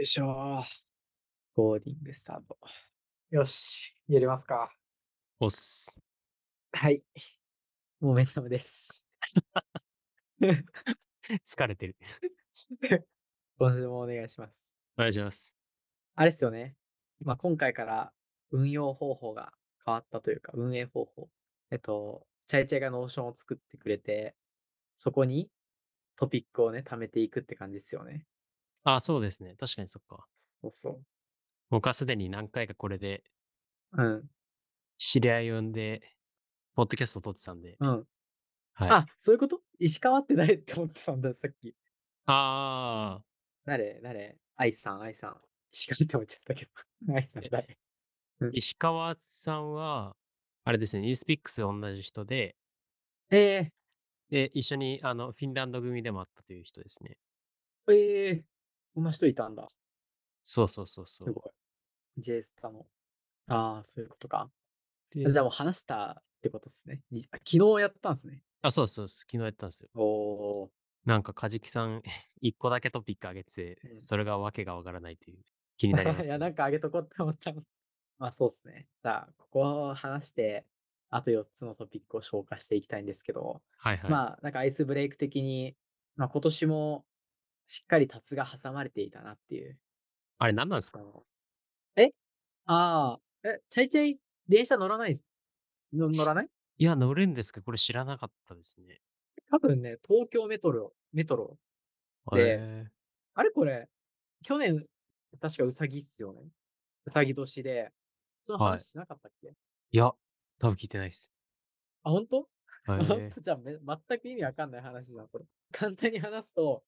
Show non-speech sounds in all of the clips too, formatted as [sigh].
よいしょ。コーディングスタート。よし、やりますか。おっす。はい。モメンタムです。[laughs] 疲れてる。[laughs] 今週もお願いします。お願いします。あれですよね。まあ、今回から運用方法が変わったというか、運営方法。えっと、チャイチャイが Notion を作ってくれて、そこにトピックをね、貯めていくって感じですよね。あ、そうですね。確かにそっか。そうそ僕はすでに何回かこれでう。うん。知り合いを呼んで、ポッドキャスト撮ってたんで。うん。はい。あ、そういうこと？石川って誰？って思ってたんだ、さっき。あ誰？誰？愛さん、愛さん。石川って思っちゃったけど。[laughs] 愛さん誰？ー、石川さんは、あれですね、ニュースピックス同じ人で、えで、一緒にあのフィンランド組でもあったという人ですね。ー、えー、そんな人いたんだ。そうそうそうそう。すごい。J スタの。ああ、そういうことか。でじゃあもう話したってことですね。昨日やったんですね。あ、そうそうそう。昨日やったんですよ。おー。なんか、カジキさん、[laughs] 一個だけトピック上げててう、んそれがわけがわからないという気になりまいや。なんかあげとこうって思ったの。[laughs] まあそうですね。じゃあ、ここを話して、あと4つのトピックを消化していきたいんですけど、はいはい。まあ、なんかアイスブレイク的に、まあ今年もしっかりタツが挟まれていたなっていう。あれ何なんですか？え？ああ、え、チャイチャイ電車乗らないの乗らない？いや、乗るんですかこれ知らなかったですね。多分ね、東京メトロ、メトロ。でへあれこれ、去年、確かうさぎっすよね。うさぎ年で、そのはい話しなかったっけ、ーいや、多分聞いてないです。あ、本当 [laughs] へ本ー当じゃあめ全く意味わかんない話じゃん、これ。簡単に話すと、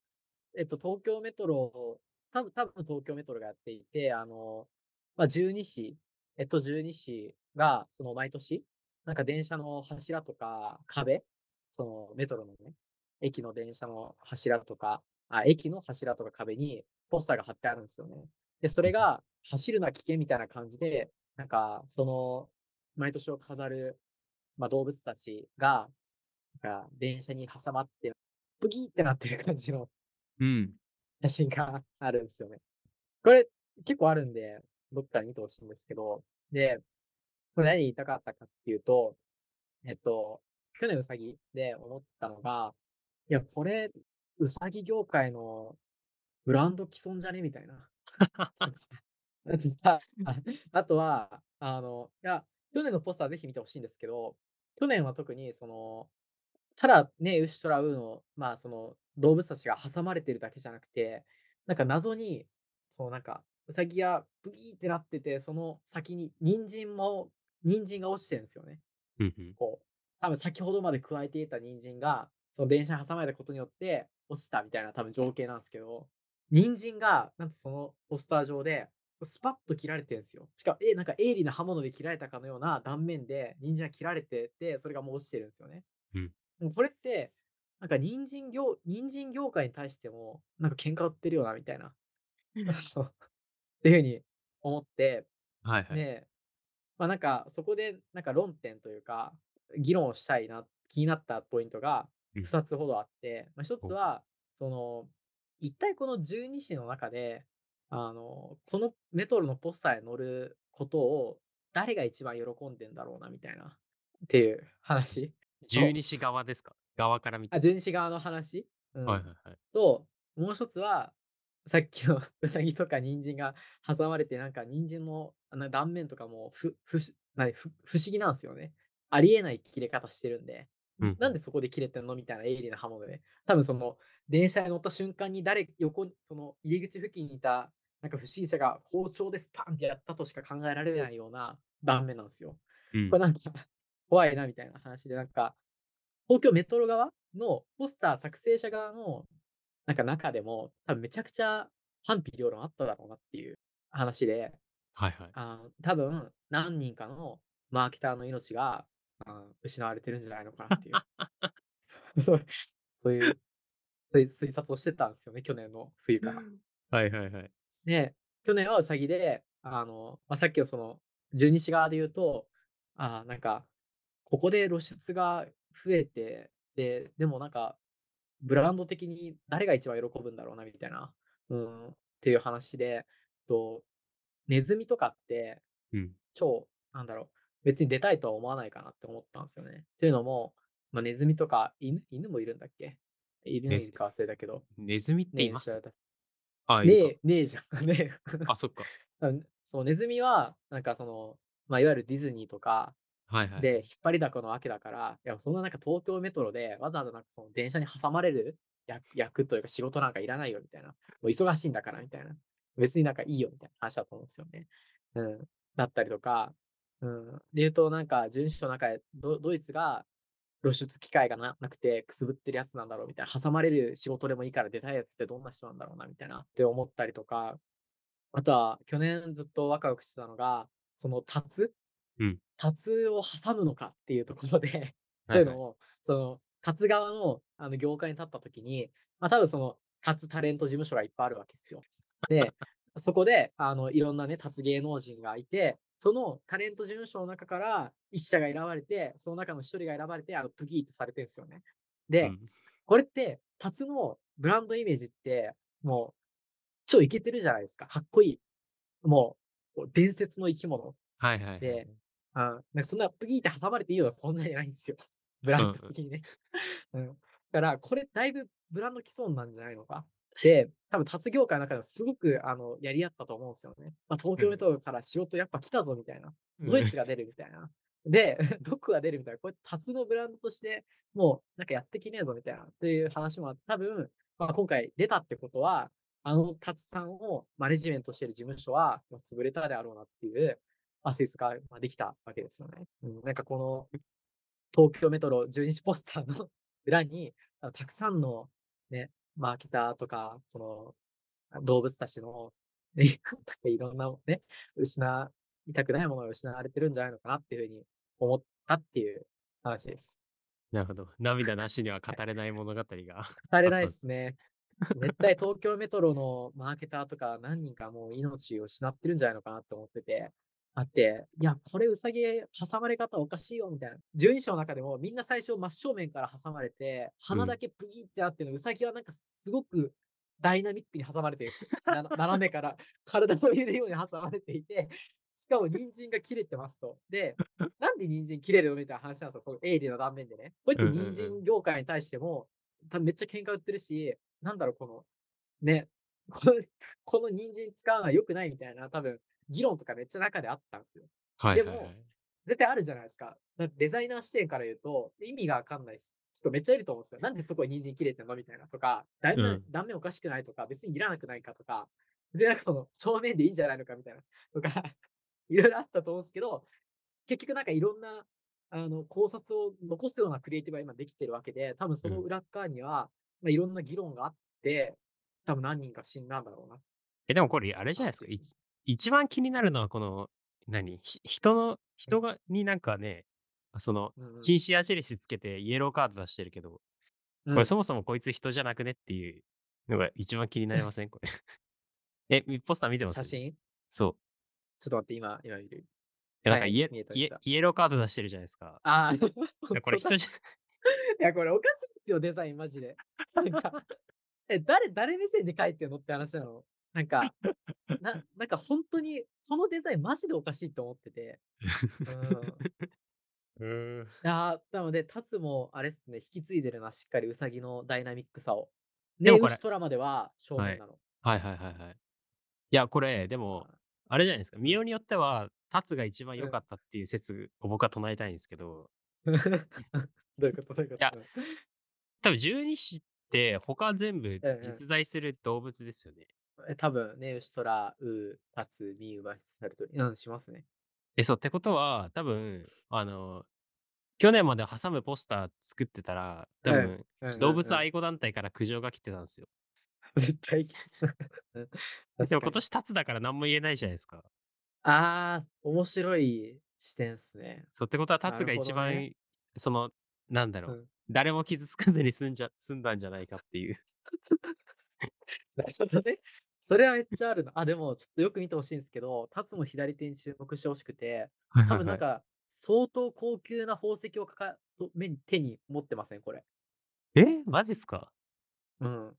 えっと、東京メトロ、多分多分東京メトロがやっていて、あの、まあ、12市、えっと、12市が、その毎年、なんか電車の柱とか壁、そのメトロのね、駅の電車の柱とか、あ、駅の柱とか壁にポスターが貼ってあるんですよね。で、それが走るな危険みたいな感じで、なんか、その、毎年を飾る、まあ、動物たちが、なんか電車に挟まって、ブギーってなってる感じのうん。写真があるんですよね。これ結構あるんで、どっかで見てほしいんですけど、で、これ何言いたかったかっていうと、えっと、去年うさぎで思ったのが、いや、これ、うさぎ業界のブランド既存じゃねみたいな。あとはああとは、あの、いや、去年のポスターぜひ見てほしいんですけど、去年は特にその、ただね、ウシトラウの、まあその動物たちが挟まれてるだけじゃなくて、なんか謎に、そうなんか、ウサギがブギーってなってて、その先に人参も、人参が落ちてるんですよね。うんうん。こう、多分先ほどまで加えていた人参が、その電車に挟まれたことによって落ちたみたいな多分情景なんですけど、人参が、なんとそのポスター上で、スパッと切られてるんですよ。しかも、え、なんか鋭利な刃物で切られたかのような断面で人参が切られてて、それがもう落ちてるんですよね。うんもうこれって、なんか人参業、人参業界に対しても、なんか喧嘩売ってるよな、みたいな。そう。[laughs] っていうふうに思って、はいはい。で、まあなんかそこでなんか論点というか、議論をしたいな、気になったポイントがうん。2つほどあって、まあ、1つおは、その、一体この12市の中で、あの、このメトロのポスターに載ることを誰が一番喜んでんだろうな、みたいな、っていう話。十二市側ですか？側から見て。あ、12市側の話、うんはいはいはい。と、もう一つは、さっきのうさぎとか人参が挟まれて、なんか人参の断面とかもふふし何ふ不思議なんですよね。ありえない切れ方してるんで、うんなんでそこで切れてんの？みたいな鋭利な刃物で。多分その電車に乗った瞬間に誰横に、その入り口付近にいたなんか不審者が包丁でスパンってやったとしか考えられないような断面なんですよ。うんこれなんか怖いなみたいな話で、なんか、東京メトロ側のポスター作成者側のなんか中でも、多分めちゃくちゃ反否両論あっただろうなっていう話で、はいはい。あー多分何人かのマーケターの命があー失われてるんじゃないのかなっていう。そういう、そういう推察をしてたんですよね、去年の冬から。はいはいはい。で、去年はウサギで、あの、まあ、さっきのその、十二支側で言うと、あーなんか、ここで露出が増えて、で、でもなんか、ブランド的に誰が一番喜ぶんだろうな、みたいな。うん。っていう話で、とネズミとかってうん。超、なんだろう、別に出たいとは思わないかなって思ったんですよね。っていうのも、まあ、ネズミとか犬、犬もいるんだっけ？犬ネズいるか忘れたけど。ネズミってねいます知られたあ、ねえ、ねえじゃん。[laughs] ねえ。かあ、そっか。うんそう、ネズミは、なんかその、まあ、いわゆるディズニーとかはいはい。で引っ張りだこのわけだから、いや、そんななんか東京メトロでわざわざなんかその電車に挟まれる役というか仕事なんかいらないよみたいな。もう忙しいんだからみたいな。別になんかいいよみたいな話だと思うんですよね。うん。だったりとか、うん。で言うとなんか、準首の中でドドイツが露出機会がなくてくすぶってるやつなんだろうみたいな。挟まれる仕事でもいいから出たいやつってどんな人なんだろうなみたいなって思ったりとか、あとは去年ずっとワクワクしてたのが、そのタツタツを挟むのかっていうところで、と [laughs] はいいうはいのも、その、立つ側のあの業界に立ったときに、まあ多分その、立つタレント事務所がいっぱいあるわけですよ。で、[laughs] そこで、あの、いろんなね、立つ芸能人がいて、そのタレント事務所の中から一社が選ばれて、その中の一人が選ばれて、あの、プギーってされてるんですよね。で、うんこれって、立つのブランドイメージって、もう、超イケてるじゃないですか。かっこいい。もう、伝説の生き物。はいはいはい。であなんかそんなプギーって挟まれていいような存在じゃないんですよ。[laughs] ブランド的にね。[laughs] うん。だから、これだいぶブランド既存なんじゃないのか。で、多分、達業界の中ではすごくあのやり合ったと思うんですよね。まあ、東京メトロから仕事やっぱ来たぞみたいな。ドイツが出るみたいな。で、[laughs] どこが出るみたいな。これ、達のブランドとして、もうなんかやってきねえぞみたいな。っていう話もあって多分、まあ、今回出たってことは、あの達さんをマネジメントしてる事務所は、まあ潰れたであろうなっていう、まあ、推測がまあできたわけですよね。うん、なんかこの、東京メトロ12時ポスターの [laughs] 裏に、あのたくさんのね、マーケターとか、その、あ動物たちの、いろんなね、失いたくないものが失われてるんじゃないのかなっていうふうに思ったっていう話です。なるほど。涙なしには語れない物語が。語れないですね。絶対東京メトロのマーケターとか何人かもう命を失ってるんじゃないのかなって思ってて。あって、いや、これウサギ挟まれ方おかしいよみたいな。12章の中でもみんな最初真正面から挟まれて、鼻だけプギってなってるの、ウサギはなんかすごくダイナミックに挟まれてる [laughs] 斜めから体を入れるように挟まれていて、[laughs] しかも人参が切れてますと。で、なんで人参切れるのみたいな話なんですよ。その鋭利な断面でね。こうやって人参業界に対しても、多分めっちゃ喧嘩売ってるし、なんだろう、この、ね、この、[laughs] この人参使うのは良くないみたいな、多分、議論とかめっちゃ中であったんですよ。はいはいはい。絶対あるじゃないですか。デザイナー視点から言うと、意味がわかんないです。ちょっとめっちゃいると思うんですよ。なんでそこに人参切れてんの？みたいなとか、断面、うん断面おかしくないとか、別にいらなくないかとか、別になんかその正面でいいんじゃないの？かみたいなとか、[laughs] いろいろあったと思うんですけど、結局なんかいろんなあの考察を残すようなクリエイティブが今できてるわけで、多分その裏っ側には、まあ、いろんな議論があって、多分何人か死んだんだろうな。え、でもこれあれじゃないですか？い一番気になるのはこの、何？ひ人の、人が、になんかね、その、禁止矢印つけてイエローカード出してるけど、うんこれそもそもこいつ人じゃなくねっていうのが一番気になりません？これ。[laughs] え、ポスター見てます？写真？そう。ちょっと待って、今、今見る。えなんかはいイエ,イエローカード出してるじゃないですか。ああ、[laughs] [laughs] これ人じゃ、いや、これおかしいですよ、デザイン、マジで。なんか、え、誰、誰目線で描いてんのって話なの？なんか、な、なんか本当に、このデザインマジでおかしいと思ってて。うん。[laughs] なので、タツも、あれっすね、引き継いでるな、しっかりウサギのダイナミックさを。ネでもこれウシトラまでは正面なの。はいはいはいはい。いや、これ、でも、あれじゃないですか。見ようによっては、タツが一番良かったっていう説を僕は唱えたいんですけど、[laughs] どういうことどういうこといやうん多分十二支って他全部うんうん実在する動物ですよね。え多分、ネウシトラ、ウー、タツ、ミウバヒサルトリ。うん、しますね。え、そうってことは、多分、あの、去年まで挟むポスター作ってたら、多分、動物愛護団体から苦情が来てたんですよ。[laughs] 絶対。う [laughs] んでも今年タツだから何も言えないじゃないですか。ああ、面白い視点っすね。そうってことはタツが一番、ねその、なんだろう、うん誰も傷つかずに済んじゃ済んだんじゃないかっていう。[laughs] [laughs] なるほどね。それはめっちゃあるな。あ、でも、ちょっとよく見てほしいんですけど、タツの左手に注目してほしくて、多分なんか、相当高級な宝石をかかと目に手に持ってません、これ。えマジっすか？うん。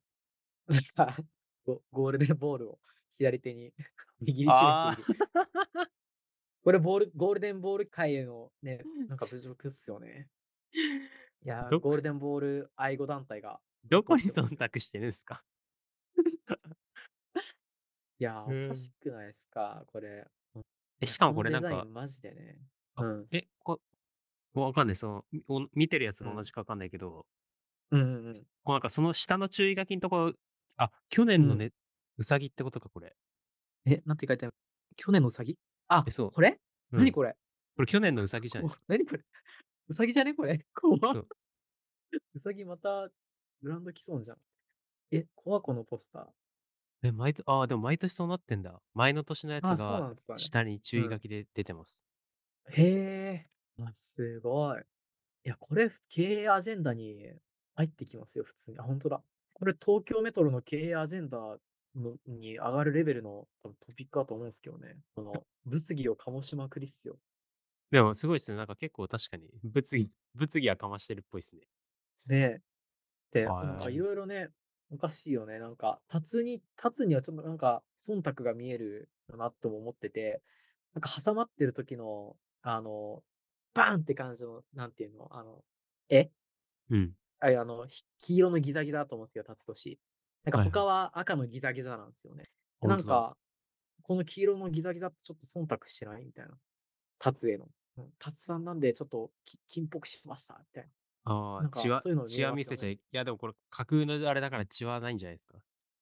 なんか、ゴゴールデンボールを左手に握りしめている。[laughs] これボール、ゴールデンボール界へのね、なんか侮辱っすよね。いやー、どゴールデンボール愛護団体が。どこに忖度してるんですか？いやおかしくないですか、これ。え、しかもこれなんザイン、マジでね。あうん。え、こわかんない。その、みお見てるやつがうん同じかわかんないけど、うんうんうん。こうなんかその下の注意書きのところ、あ、去年のうんね、うさぎってことか、これ。え、なんて書いてある？去年のうさぎあえ、そうこれ？うん何これ？これ去年のうさぎじゃないですか。何これ？うさぎじゃね？これ [laughs] 怖っそう。うさぎまたブランド来そうじゃん。え、怖このポスター。え、毎年、ああ、でも毎年そうなってんだ。前の年のやつあそうながんですかね下に注意書きで出てます。へえ。あすごい。いや、これ経営アジェンダに入ってきますよ、普通に。あ、本当だ。これ東京メトロの経営アジェンダのに上がるレベルの多分トピックだと思うんですけどね。この物議を醸しまくりっすよ。でもすごいですね。なんか結構確かに物議、物議はかましてるっぽいですね。ねえ。で、はいなんかいろいろね、おかしいよね。なんか、立つに、立つにはちょっとなんか、忖度が見えるなとも思ってて、なんか挟まってる時の、あの、バーンって感じの、なんていうの、あの、えうん。ああの、ひ黄色のギザギザだと思うんですよ、立つ年。なんかはいはい他は赤のギザギザなんですよね。本当だなんか、この黄色のギザギザってちょっと忖度してない？みたいな。立つへの。うん立つさんなんでちょっとき金っぽくしました、みたいな。ああ、血はそういうの見え血はますよね見せちゃい。いや、でもこれ架空のあれだから血はないんじゃないですか？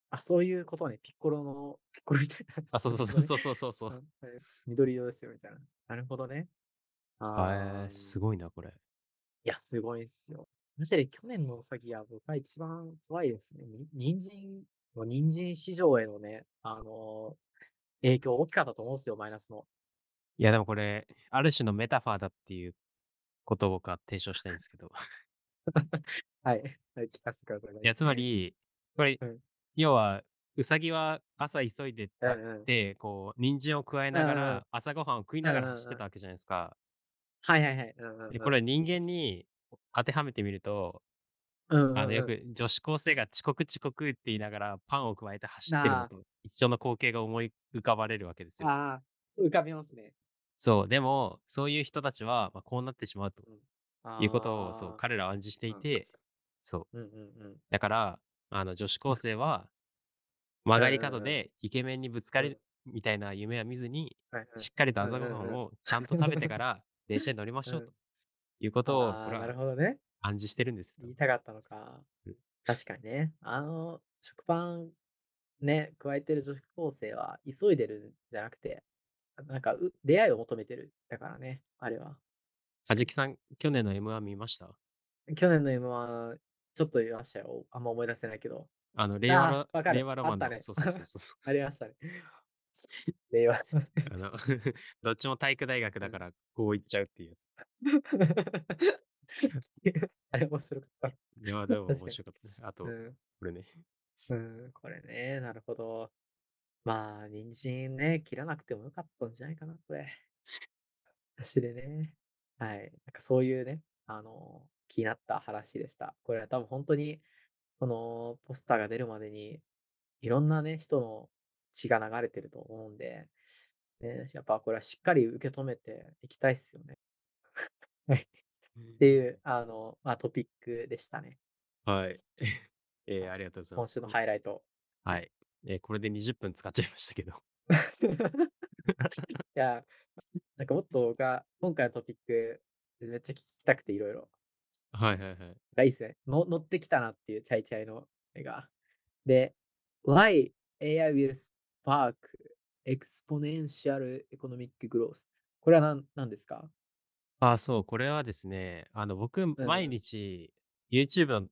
あ、そういうことね。ピッコロの、ピッコロみたいな。あ、そうそうそうそうそうそうそう。うんはい緑色ですよ、みたいな。なるほどね。あへえ、ーすごいな、これ。いや、すごいですよ。マジで去年のうさぎは僕は一番怖いですね。に人参、もう人参市場へのね、あのー影響大きかったと思うんですよ、マイナスの。いや、でもこれ、ある種のメタファーだっていうことを僕は提唱したいんですけど。[laughs] はい。[laughs] はい、聞かせてください。いや、つま、り、これ、うん要は、うさぎは朝急いでうんたっうん。て、こう、人参を加えながうんうんら、朝ごはんを食いながうんうんうんら走ってたわけじゃないですか。はいはいはい。うんうんで、うんこれ人間に当てはめてみると、うんうんうんあの、よく女子高生が遅刻遅刻って言いながらパンを加えて走ってるのと一緒の光景が思い浮かばれるわけですよ。ああ、浮かびますね。そう、でも、そういう人たちは、まあ、こうなってしまうとうんいうことを、そう、彼らは暗示していて、そう。うんうんうん。だから、あの、女子高生は、曲がり角でイケメンにぶつかるみたいな夢は見ずに、しっかりと朝ごはうんをちゃんと食べてから、電車に乗りましょううんということを、なるこれはほどね。暗示してるんですよ言い。たかったのかうん。確かにね。あの、食パンね、加えてる女子高生は急いでるんじゃなくて、なんかう出会いを求めてる。だからね、あれは。はじきさん、去年の M1 見ました？去年の M1、ちょっと言いましたよ。あんま思い出せないけど。あの、令和ロあーわかる令和ロマンの、あったねそうそうそうそう。[laughs] ありましたね。[laughs] 令和。あの [laughs] どっちも体育大学だから、こう言っちゃうっていうやつ。あれ面白かった。いや、でも確かに面白かったね。あと、うんこれね。うん、これね、なるほど。まあ、人参ね、切らなくてもよかったんじゃないかな、これ。[laughs] 私でね。はい。なんかそういうね、あの、気になった話でした。これは多分本当に、このポスターが出るまでに、いろんなね、人の血が流れてると思うんで、ね、やっぱこれはしっかり受け止めていきたいっすよね。[laughs] はい。っていう、あの、まあ、トピックでしたね。はい。[laughs] えーありがとうございます。今週のハイライト。はい。えーこれで20分使っちゃいましたけど。[laughs] いや、なんかもっと僕は今回のトピック、めっちゃ聞きたくていろいろ。はいはいはい。がいいっすね。の乗ってきたなっていうチャイチャイの絵が。で、Why AI will spark exponential economic growth? これは何何ですか？あ、そう、これはですね、あの、僕、毎日、YouTube の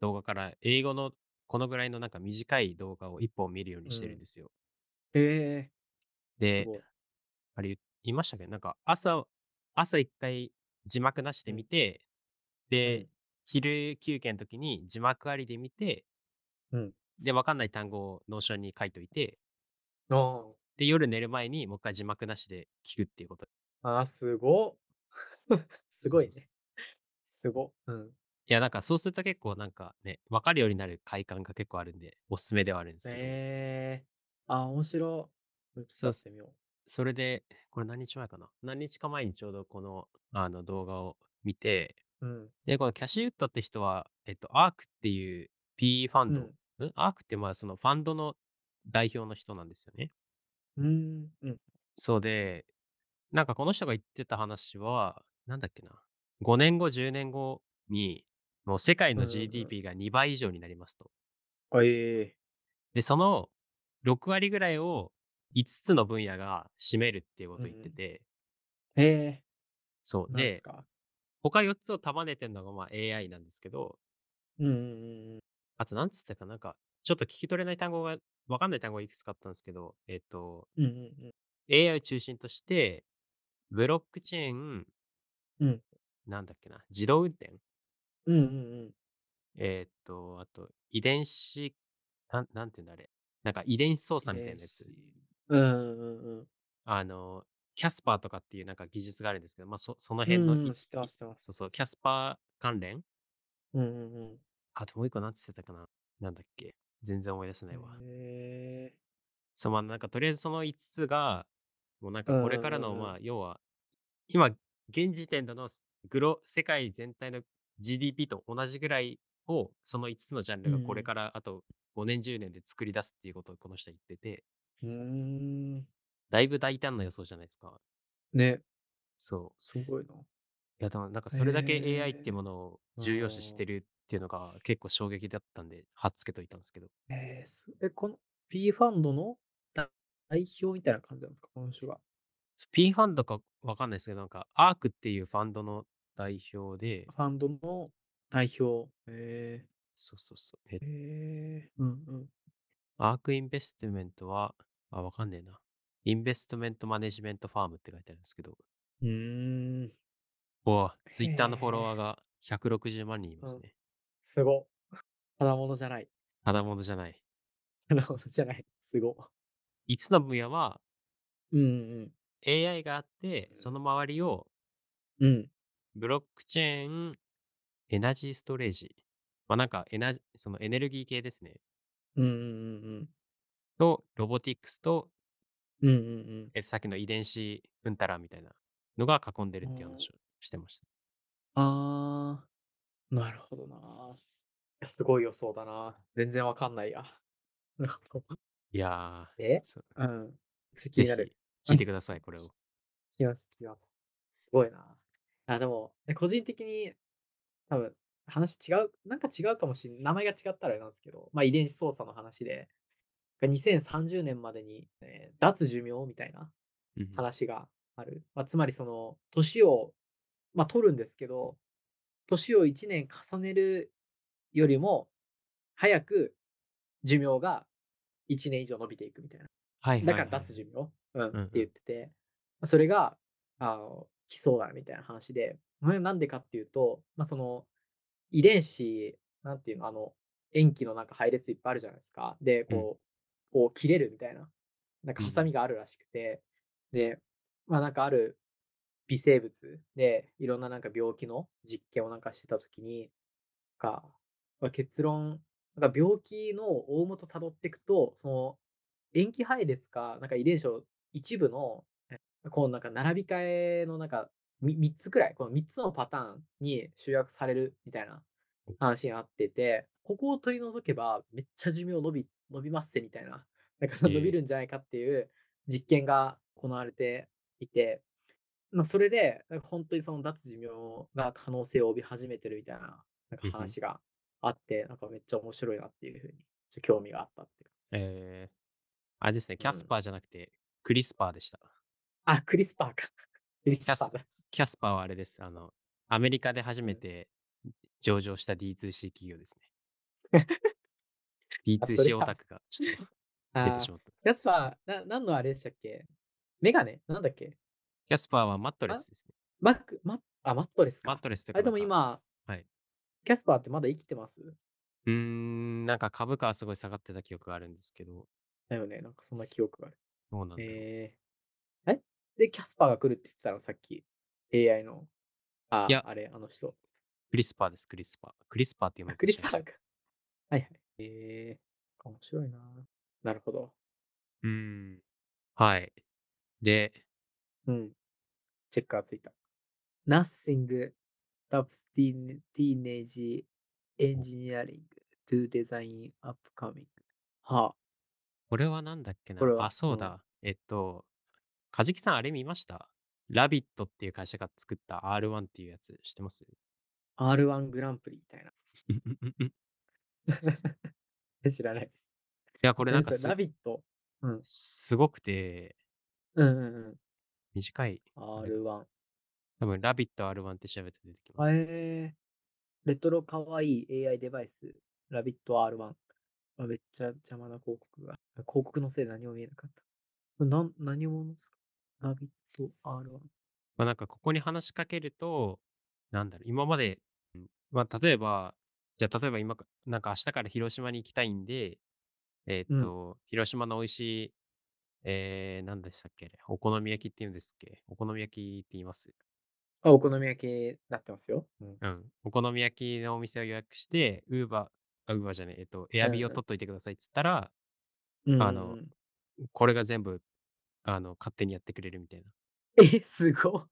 動画から英語のこのぐらいのなんか短い動画を一本見るようにしてるんですよ。ええすで、ごい。あれ言いましたっけ？なんか朝、朝一回字幕なしで見て、で、昼休憩の時に字幕ありで見て、うん。で、わかんない単語を Notion に書いといて、あで、夜寝る前にもう一回字幕なしで聞くっていうこと。あー、すごっ。[laughs] すごいね。[laughs] すごっ。うん。いや、なんかそうすると結構なんかね、分かるようになる快感が結構あるんで、おすすめではあるんですけど。ええあ、面白い。そうとやってみよそれで、これ何日前かな何日か前にちょうどこのあの動画を見て、う。うん。で、このキャシーウッドって人は、えっと、 ARK っていう PE ファンド、うんん？アークってまあそのファンドの代表の人なんですよね。うーん。うん。そうで、なんかこの人が言ってた話は、なんだっけな。5年後、10年後に、もう世界の GDP が2倍以上になりますと。あ、ええで、その6割ぐらいを5つの分野が占めるっていうことを言ってて、ええそう。で、なんですか？他4つを束ねてるのがまあ AI なんですけど、うんうんうんうん。あとなんつったかなんか、ちょっと聞き取れない単語が、わかんない単語がいくつかあったんですけど、えっと、うんうん AI を中心として、ブロックチェーン、うん。なんだっけな、自動運転うんうんうん。えーっと、あと、遺伝子、なん、なんていうんだあれ。なんか遺伝子操作みたいなやつ。うんうんうん。あの、キャスパーとかっていうなんか技術があるんですけど、まあ、そそのう辺のうん、知ってます、知ってます。そうそう、キャスパー関連？うんうんうん。あともう一個なんて言ってたかななんだっけ全然思い出せないわ。へえそう、まあなんかとりあえずその5つが、もうなんかこれからの、うんうんまあ要は、今、現時点でのグロ、世界全体の GDP と同じぐらいを、その5つのジャンルがこれからあと5年、10年で作り出すっていうことをこの人は言ってて、うーん。だいぶ大胆な予想じゃないですか。ね、そう。すごいな。いや、でもなんかそれだけ AI っていうものを重要視してるっていうのが結構衝撃だったんで、はっつけといたんですけど。えー、すえ、この P ファンドの代表みたいな感じなんですか、この人が。P ファンドかわかんないですけど、なんか ARK っていうファンドの代表で、ファンドの代表。えそうそうそう。えー、えー、うんうん。アークインベストメントは、あ、わかんねえな。インベストメントマネジメントファームって書いてあるんですけど、うーん。おツイッターのフォロワーへが160万人いますね。すご。ただものじゃない。ただものじゃない。ただものじゃない。すご。5つの分野はうん AI があって、その周りをうん。うん。ブロックチェーン、エナジーストレージ。まあなんかエナジ、そのエネルギー系ですね。うんうんと、ロボティックスと、うんうん。うんうんうん。えさっきの遺伝子うんたらみたいなのが囲んでるっていう話をしてました。あー、なるほどな。いや、すごい予想だな。全然わかんないや。[laughs] なるほど。いやー、え？そううん。気ぜになる。ひ聞いてください、これを。[laughs] 聞きます、聞きます。すごいな。あ、でも、え個人的に、多分、話違う、なんか違うかもしれない。名前が違ったらあれなんですけど、まあ遺伝子操作の話で、2030年までに、えー脱寿命みたいなうん話がある。まあ、つまりその、年を、まあ取るんですけど、年を1年重ねるよりも、早く寿命が1年以上伸びていくみたいな。はいはい、だはい。から脱寿命、うんうんって言ってて、まあそれが、あの、来そうだみたいな話で、なんでかっていうと、まあ、その、遺伝子、なんていうの、あの、塩基のなんか配列いっぱいあるじゃないですか。で、こう、切れるみたいな、なんかハサミがあるらしくて、で、まあなんかある微生物で、いろんななんか病気の実験をなんかしてたときに、か、まあ結論、なんか病気の大元たどっていくと、その塩基配列か、なんか遺伝子を一部の、えこのなんか並び替えのなんかみ3つくらい、この3つのパターンに集約されるみたいな話になってて、ここを取り除けばめっちゃ寿命伸び、伸びますせみたいな、[laughs] なんか伸びるんじゃないかっていう実験が行われていて、まあ、それで、本当にその脱寿命が可能性を帯び始めてるみたいななんか話があって、なんかめっちゃ面白いなっていうふうに、興味があったって感じです。えー、あれですね、キャスパーじゃなくて、クリスパーでした。あ、クリスパーか。[laughs] クリスパキャスーだ。キャスパーはあれです。あの、アメリカで初めて上場した D2C 企業ですね。[laughs] それ D2C かオタクがちょっと出てしまった。キャスパー、な、何のあれでしたっけ？メガネ？なんだっけ？キャスパーはマットレスですね。マック、マッ、あ、マットレスか。マットレスってあれでも今、はいキャスパーってまだ生きてます？うーん、なんか株価はすごい下がってた記憶があるんですけど、だよね。なんかそんな記憶がある。どうなんだ。えー、えで、キャスパーが来るって言ってたの、さっき。AI の。あいや、あれ、あの人。ククリスパーです、クリスパー。クリスパーって読むあ、クリスパーか。はいはい。ええー、面白いな。なるほど。うーん。はい。で、うん。チェックがついた。Nothing stops teen- teenage engineering to design upcoming. はあ。これはなんだっけなあ、そううんだ。えっと、かじきさんあれ見ました？ラビットっていう会社が作った R1 っていうやつ知ってます？R1 グランプリみたいな。い [laughs] 知らないです。や、これなんかラビット？うん。すごくて、うんうんうん。短い。あれ R1。多分、ラビット R1 って調べて出てきます。えー、レトロかわいい AI デバイス、ラビット R1。あめっちゃ邪魔な広告が。広告のせいで何も見えなかった。なん何者ですか？ラビット R1。まあ、なんかここに話しかけると、なんだろう、今まで、うんまあ、例えば、じゃあ例えば今か、なんか明日から広島に行きたいんで、えーっと、広島の美味しい、えー、何でしたっけお好み焼きって言うんですっけ？お好み焼きって言います？あ、お好み焼きになってますよ。うん。うん。お好み焼きのお店を予約して、ウーバー、あ、ウーバーじゃない、えっと、エアビーを取っといてくださいっつったら、うんあのこれが全部、あの、勝手にやってくれるみたいな。え、すごっ。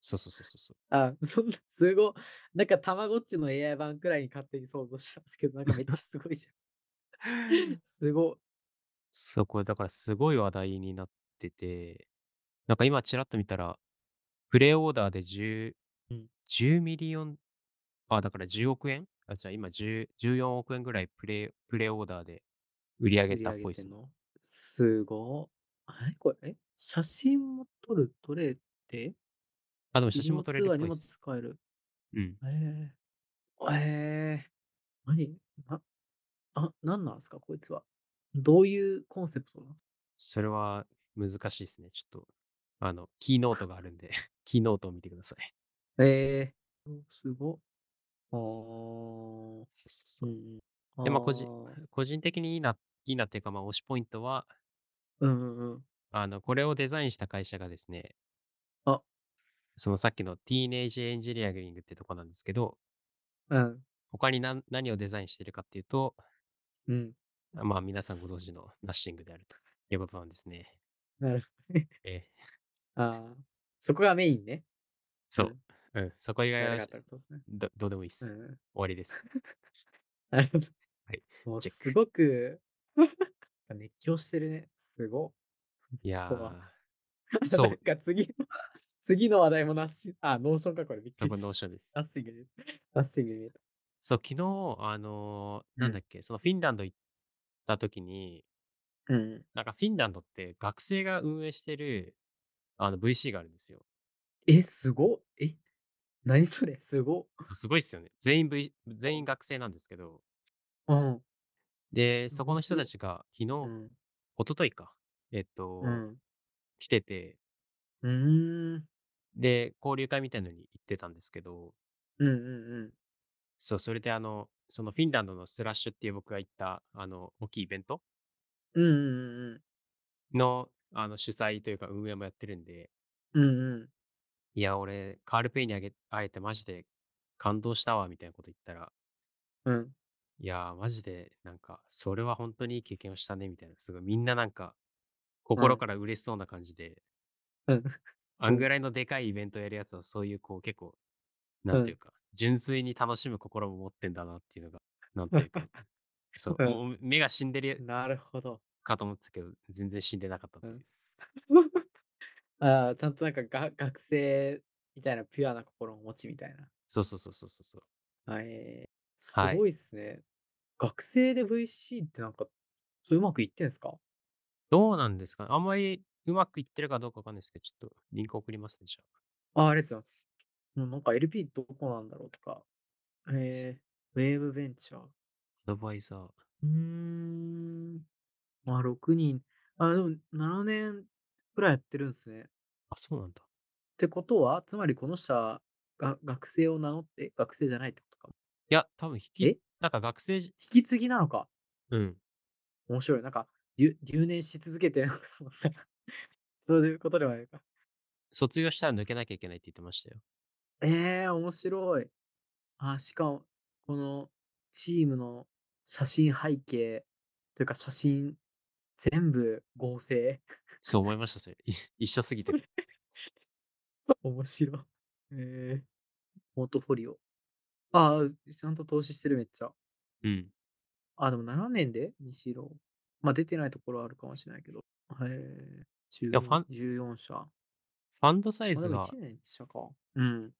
そうそうそうそうそう。[laughs] あ、そんな、すごっ。なんか、たまごっちの AI 版くらいに勝手に想像したんですけど、なんかめっちゃすごいじゃん。[laughs] すごっ。そこ、だからすごい話題になってて、なんか今ちらっと見たら、プレオーダーで10、うん10 million、あ、だから10億円？あ、じゃあ今10、14億円ぐらいプレ、プレオーダーで売り上げたっぽいですね。すごっ。え、これ、え写真も撮る、撮れて、あ、でも写真も撮れるっビデオ通話にもぽいです。使える？うん。ええええ何な、あ、なんなんですか、こいつは。どういうコンセプトなんですか？それは難しいですね。ちょっと、あの、キーノートがあるんで、[laughs] キーノートを見てください。ええすごっ。あーそうそうそうう。ん。で、まあ個人あー個人的にいいな、いいなっていうか、まあ推しポイントは、うんうんうん。あの、これをデザインした会社がですね、あそのさっきのティーネージエンジニアリングってとこなんですけど、うん。他に何何をデザインしてるかっていうと、うん。まあ皆さんご存知のナッシングであるということなんですね。なるほどね。えー [laughs] ああ。そこがメインね。そう。うん、そこ以外は。どどうでもいいです。終うん。わりです。[laughs] なるほど。はい。もうすごく [laughs] 熱狂してるね。すごいや。[laughs] そうか次の、[laughs] 次の話題もなし、あ、ノーションか、これびっく多分りした。ノーションです。ナッシングで、ナッシングで。そう、昨日、あのーなんだっけ、そのフィンランド行った時に、うん。なんかフィンランドって学生が運営してるあの VC があるんですよ。え、すごっ。え、何それすごっ。すごいですよね。全員、v、全員学生なんですけど、うん。で、そこの人たちが昨日、うん。一昨日か、えっと、うん。来てて、うーん。で、交流会みたいのに行ってたんですけど、うんうんうん。そう、それであの、そのフィンランドのスラッシュっていう僕が行った、あの、大きいイベントうんうんうんの、あの、主催というか運営もやってるんで、うん。うんうん。いや、俺、カールペイにあげ、会えてマジで感動したわ、みたいなこと言ったら、うん。いやー、マジで、なんか、それは本当にいい経験をしたね、みたいな。すごい、みんななんか、心から嬉しそうな感じで、うん。あんぐらいのでかいイベントやるやつは、そういう、こう、結構、なんていうか、純粋に楽しむ心も持ってんだなっていうのが、なんていうか、[laughs] そう、うんもう目が死んでるなるほど。かと思ってたけど、全然死んでなかったという。う [laughs] んああ、ちゃんとなんかが学生みたいなピュアな心を持ちみたいな。そうそうそうそうそうそう。はい。すはいごいっすね。学生で VC ってなんか、そううまくいってんすか？どうなんですかねあんまりうまくいってるかどうかわかんないですけど、ちょっとリンク送りますね、じゃあ。ああ、ありがとうございます。もうなんか LP どこなんだろうとか。えー、ウェーブベンチャー。アドバイザー。うーん。まあ、6人。あ、でも7年くらいやってるんですね。っあ、そうなんだ。てことは、つまりこの人はが学生を名乗って、学生じゃないってことかも。いや、多分引きえ、なんか学生じ、引き継ぎなのか。うん。面白い。なんか、留留年し続けて。[laughs] そういうことではないか。卒業したら抜けなきゃいけないって言ってましたよ。ええー、面白い。あ、しかも、このチームの写真背景というか写真全部合成？そう思いました、それ。い一緒すぎて。[laughs] 面白い。ええ。ポートフォリオ。ああ、ちゃんと投資してるめっちゃ。うん。あ、でも7年で？西郎。ま、出てないところはあるかもしれないけど。へえ。やファン14社。ファンドサイズが1年社か。うん。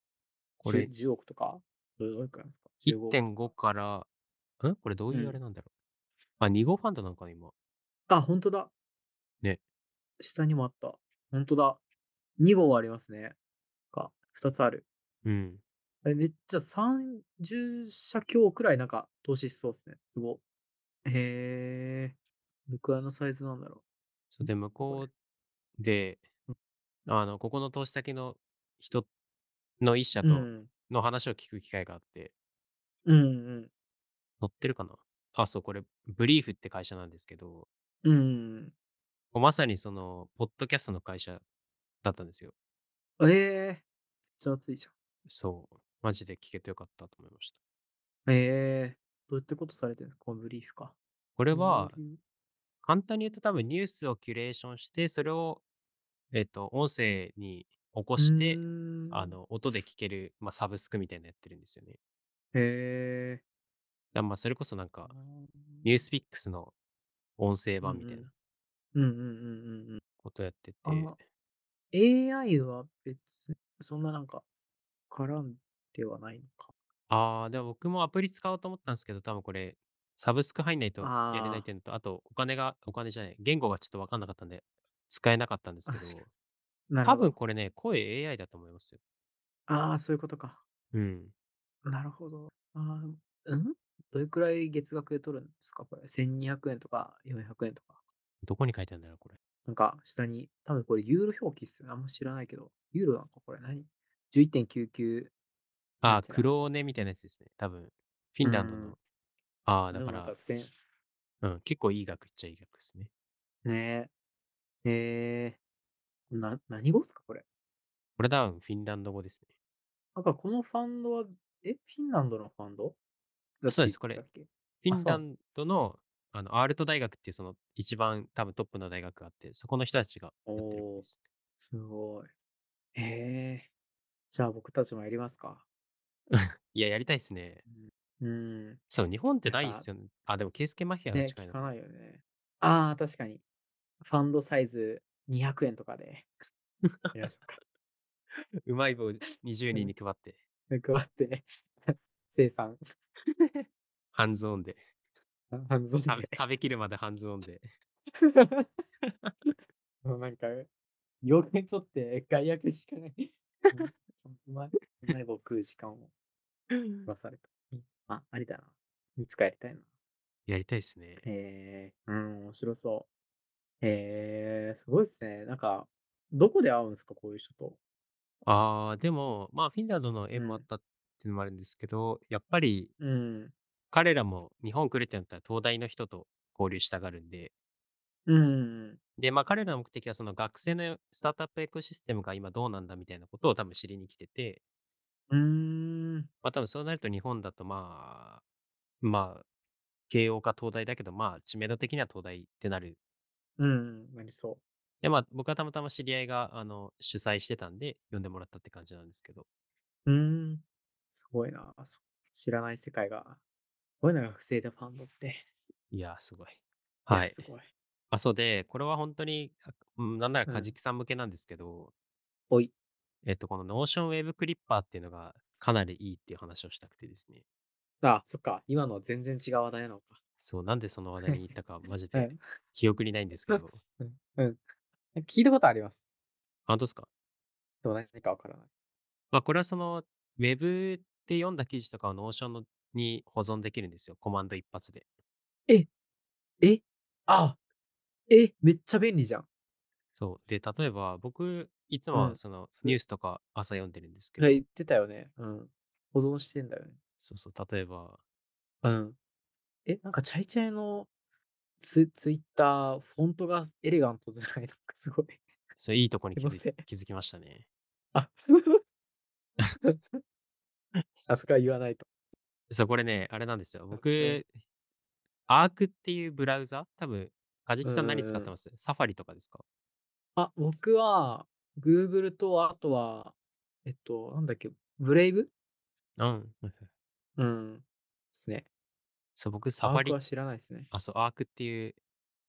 これ10 10億とか？どれぐらいですか？15億と1.5か。からん？これどういううんあれなんだろう。あ、2号ファンドなのかな、今。あ、ほんとだ。ね。下にもあった。ほんとだ。2号ありますね。か、2つある。うん。え、めっちゃ30社強くらいなんか投資しそうっすね。すご。へえ。どれくらいのサイズなんだろそう、で、向こうで、あの、ここの投資先の人の1社とうん。の話を聞く機会があって。うんうん。載ってるかな？あ、そう、これ、ブリーフって会社なんですけど。うんまさにその、ポッドキャストの会社だったんですよ。ええ。めっちゃ熱いじゃん。そう、マジで聞けてよかったと思いました。へえ。どういったことされてるんですか？このブリーフか。これは簡単に言うと多分ニュースをキュレーションして、それを、えっと、音声に起こうして。あの、音で聞ける、ま、サブスクみたいなのやってるんですよね。へえ。だ、ま、それこそなんあか、あ。ニュースピックスの音声。版みたいなうんうんうんうんうん。ことやってて。あ、AI は別そんななんか、絡んではないのか。ああ、でも僕もアプリ使おうと思ったんすけど、多分これ、サブスク入んないとやれないっああ。ていうのと、あとお金がお金じゃない、言語がちょっと分かんなかったんで、使えなかったんですあ、けど。確かに。なる多ほど。分これね、声 AI だと思いますよ。ああ、そういうことか。うん。なるほど。ああ、うん？どれくらい月額で取るんですか？これ。1200円とか400円とか。どこに書いてあんだろう、これ。なんか下に、多分これユーロ表記っすよね。あんま知らないけど。ユーロなのか、これ何？11.99なああ。クローネみたいなやつですね。多分、フィうンランドの。ん。ああ、でもなんかだからせんうん、結構いい額っちゃいい額っすね。ね。へえ。な何語っすか？これ。これ多分フィンランド語ですね。なんかこのファンドは、え、フィンランドのファンド？そうです、これ？フィあ、そう。ンランドの、あの、アールト大学っていうその一番多分トップの大学があって、そこの人たちがおやってるお、す。すごい。へえ。じゃあ僕たちもやりますか？いや、やりたいっすね。うん。うん。そう、日本ってないっすよね。あ、でもケイスケマフィアがね、近い。聞かないよね。ああ、確かに。ファンドサイズ200円とかでやりましょうか。[laughs] うまい棒20人うん。に配って。で、配って [laughs] 生産。[laughs] ハンズオンで。あ、ハンズオン食べで。食べきるまでハンズオンで。もうなんか、要件取って害悪しかない。うん、うまい、うまい棒食う時間を取らされた。うん、あ、ありだな。いつかやりたいな。やりたいっすね。へえ、うん、面白そう。へえ、すごいっすね。なんか、どこで会うんすか？こういう人と。ああ、でも、まあ、フィンランドのうん。縁もあったっていうのもあるんですけど、やっぱりうん。彼らも日本来るってなったら東大の人と交流したがるんで。うんうんうん。で、ま、彼らの目的はその学生のスタートアップエコシステムが今どうなんだみたいなことを多分知りに来てて。うーん。ま、多分そうなると日本だと、まあ、まあ、慶応か東大だけど、まあ、知名度的には東大ってなる。うんうん、なりそう。で、ま、僕はたまたま知り合いが、あの、主催してたんで、呼んでもらったって感じなんですけど。うーん。すごいな。そ知らない世界が、こういうのが学生でファンドって。いや、すごい。[laughs] いや、はい。すごい。あ、そうで、これはほんとに、あ、うん、なんならうん。梶木さん向けなんですけど。ほい。えっと、この Notion Web Clipper っていうのがかなりいいっていう話をしたくてですね。あ、そっか、今のは全然違う話題なのか。そう、なんでその話題に行ったかマジで [laughs] うん。記憶にないんですけど。[laughs] うん、うん。聞いたことあります？ほんとっすか？でも何かわからない。ま、これはその、ウェブで読んだ記事とかを Notion のに保存できるんですよ、コマンド一発で。え！え！あ！え、めっちゃ便利じゃん。そう、で、例えば、僕、いつもそのニュースとか朝読んでるんですけはい、ど。言ってたよね。うん。保存してんだよね。そうそう、例えばうん。え、なんかチャイチャイのツツイッター、フォントがエレガントじゃない、[laughs] なんかすごい。[laughs] それいいとこに気づい気づきましたね。あ。[laughs] あそこは言わないと。そう、これね、あれなんですよ。うん。僕、アークっていうブラウザ？多分、かじうんきさん何。使ってます？サファリとかですか？あ、僕は、Google と、あとは、えっと、なんだっけ、ブレイブうん。うん。ですね。そう、僕、サファリ、アークは知らないですね。あ、そう、アークっていう、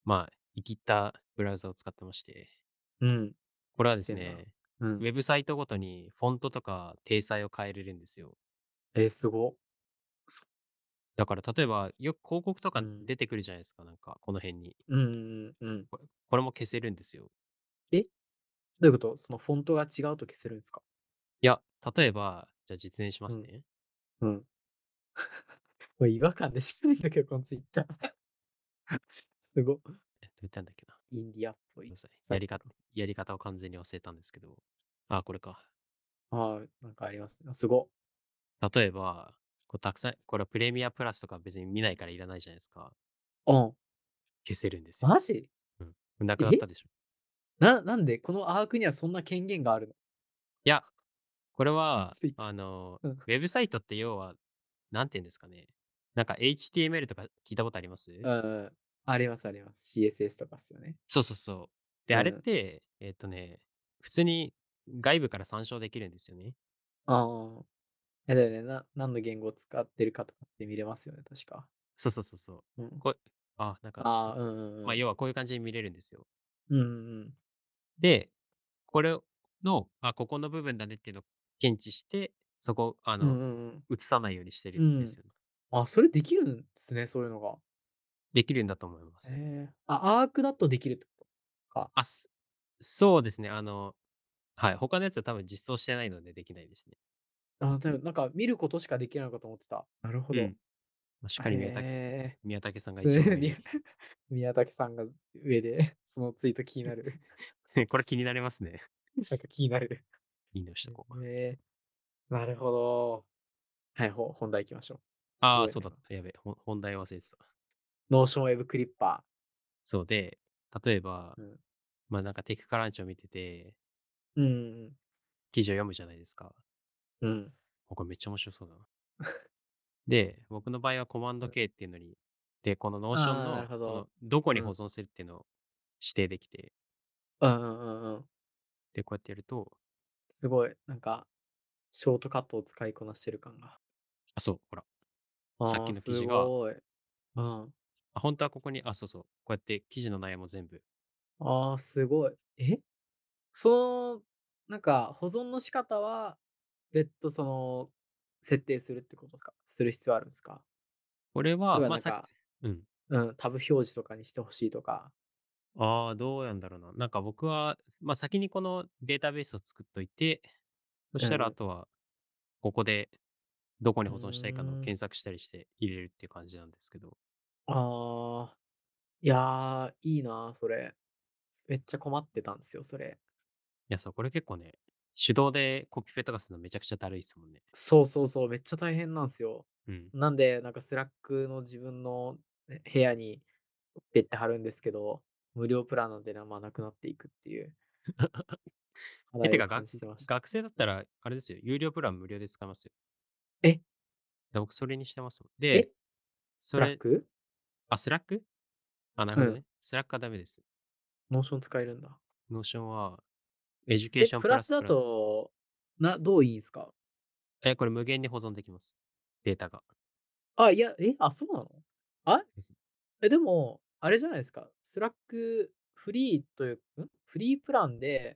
まあ、生きったブラウザを使ってまして、うん。これは。ですね、うん。ウェブサイトごとにフォントとか体裁を変えれるんですよ。えー、すご。そだから、例えば、よく広告とかうん。出てくるじゃないですか、なんか、この辺に。うんうんうんうん。これこれも消せるんですよ。え？どういうこと？そのフォントが違うと消せるんですか？いや、例えば、じゃあ実演しまうん。すね。うん。[laughs] もう違和感でしかないんだけど、このツイッター。[laughs] すご。えどう言ったんだっけな。インディアっぽいやり方、ト。やり方を完全に忘れたんですけど。あ、これか。はい、なんかありますね。あすご。例えば、こうたくさん、これはプレミアプラスとか別に見ないからいらないじゃないですか。うん。消せるんですよ。マジ？うん。なくなっえ？たでしょ。な、なんでこのアークにはそんな権限があるの？いや、これは。あの、うん。ウェブサイトって要は、なんて言うんですかね。なんか HTML とか聞いたことあります？うんうん。ありますあります。CSS とかっすよね。そうそうそう。で、あれっうん。て、えっとね、普通に外部から参照できるんですよね。ああ。えだよね。な、何の言語を使ってるかとかって見れますよね、確か。そうそうそうそう。うん。こあ、なんかそ、ああ、うんうんまあ、うん。要はこういう感じに見れるんですよ。うんうんうん。で、これの、あ、ここの部分だねっていうのを検知して、そこ、あの、うんうんうん。映さないようにしてるうん。んですよね。あ、それできるんですね、そういうのが。できるんだと思います。ええあ、アークだとできるってことか？あ、すそうですね。あの、はい。他のやつは多分実装してないのでできないですね。あ、でもなんか見ることしかできないのかと思ってた。なるほど。うん。まあ、しっかり宮武へえ。宮武さんが一番上に。宮崎さんが上で、[laughs] そのツイート気になる。[laughs] これ気になりますね。[laughs] なんか気になる。いいねをしとこう。へえ。なるほど。はい、ほ本題行きましょう。すああ。そうだった。やべえ。本題忘れてた。 Notion Web Clipper そうで、例えばー。、うん。まあなんか TechCrunch を見てて、うんうん記事を読むじゃないですか。うん。これめっちゃ面白そうだな。で、僕の場合はコマンドうん K っていうのに、で、この Notion の、ほど。この、どこにうん。保存するっていうのを指定できて、うんうんうんうん。で、こうやってやると、すごい、なんか、ショートカットを使いこなしてる感が。あ、そう、ほら、さっああ、きの記す事が、ごい。うん。あ、本当はここに、あ、そうそう、こうやって記事の内容も全部、ああ、すごい。え？その、なんか、保存の仕方は、別途その、設定するってことですか？する必要あるんですか？これは、まあさか、うん。うん、タブ表示とかにしてほしいとか。ああ、どうやんだろうな。なんか僕は、まあ先にこのデータベースを作っといて、そしたらうんあとは、ここでどこにう保存したいかのをーん。検索したりして入れるっていう感じなんですけど。ああ、いやー、いいな、それ。めっちゃ困ってたんですよ、それ。いや、そう、これ結構ね、手動でコピペとかするのめちゃくちゃだるいっすもんね。そうそうそう、めっちゃ大変なんですよ。うん。なんで、なんか Slack の自分のね部屋にペッて貼るんですけど、無料プランなんでな、まあなくなっていくっていう課え、てか、学。学生だったら、あれですよ、有料プラン無料で使えますよ。え、で僕、それにしてますもん。え、で、 Slack あ、 Slack あ、なるうん。ほどね。 Slack はダメです。 Notion 使えるんだ。 Notion は、え、 education plus だ。と、な、どういいんすか？え、これ無限に保存できます。データが。あ、いや、え、あ、そうなの？あえ、でも、あれじゃないですか。 Slack free という、ん？ free plan で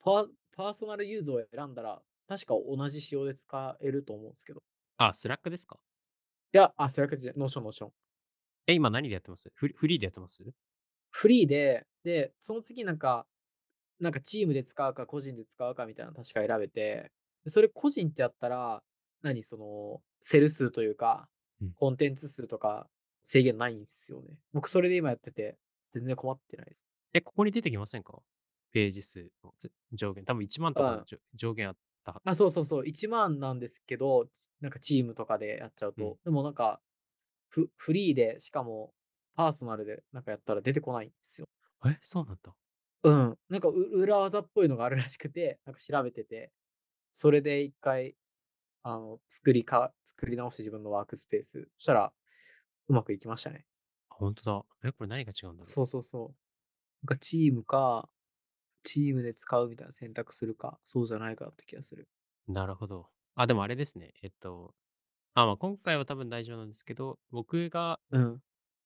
パー、 personal use を選んだら、確か同じ仕様で使えると思うんですけど。あ、 Slack ですか？いや、あ、 Slack じゃ、 Notion、Notion。え、今何でやってます？フリフリーでやってます？フリーで、で、その次なんか、なんかチームで使うか個人で使うかみたいなの確か選べて、でそれ個人ってやったら、何その、セル数というかうん、コンテンツ数とか制限ないんですよね。僕それで今やってて、全然困ってないです。え、ここに出てきませんか？ページ数のぜ上限。多分1万とうん。か上限あった。あ、そうそうそう、1万なんですけど、ちなんかチームとかでやっちゃううん。と、でもなんか、フフリーで、しかもパーソナルでなんかやったら出てこないんですよ。え、そうなんだ。うん。なんかう裏技っぽいのがあるらしくて、なんか調べてて、それで一回、あの、作りか、作り直して自分のワークスペース。そしたら、うまくいきましたね。あ本当だ。え、これ何が違うんだろう？そうそうそう。なんかチームか、チームで使うみたいな選択するか、そうじゃないかって気がする。なるほど。あ、でもあれですね。えっと、あ、まあ、今回は多分大丈夫なんですけど、僕がうん。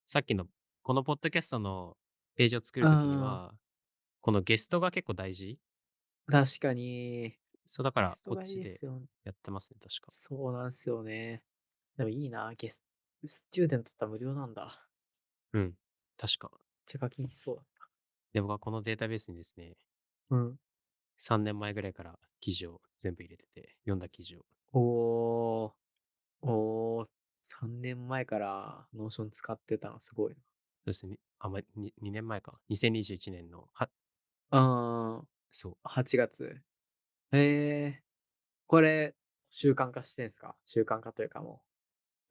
さっきのこのポッドキャストのページを作るときにあは、このゲストが結構大事？確かに、そうだからゲストがいこっちでいですよね。やってますね、確か。そうなんですよね。でもいいな、ゲス student だったら無料なんだ。めっうん。確か。ちゃ課金しそうだっで、僕はこのデータベースにですね、た。うん。3年前ぐらいから記事を全部入れてて、読んだ記事を。おー、おー、3年前から Notion 使ってたのすごいそうですね。あ、まあ、2, 2年前か。2021年の、は、な。あそう。ー、8月。へえ、これ、習慣化してんすか？習慣化というかも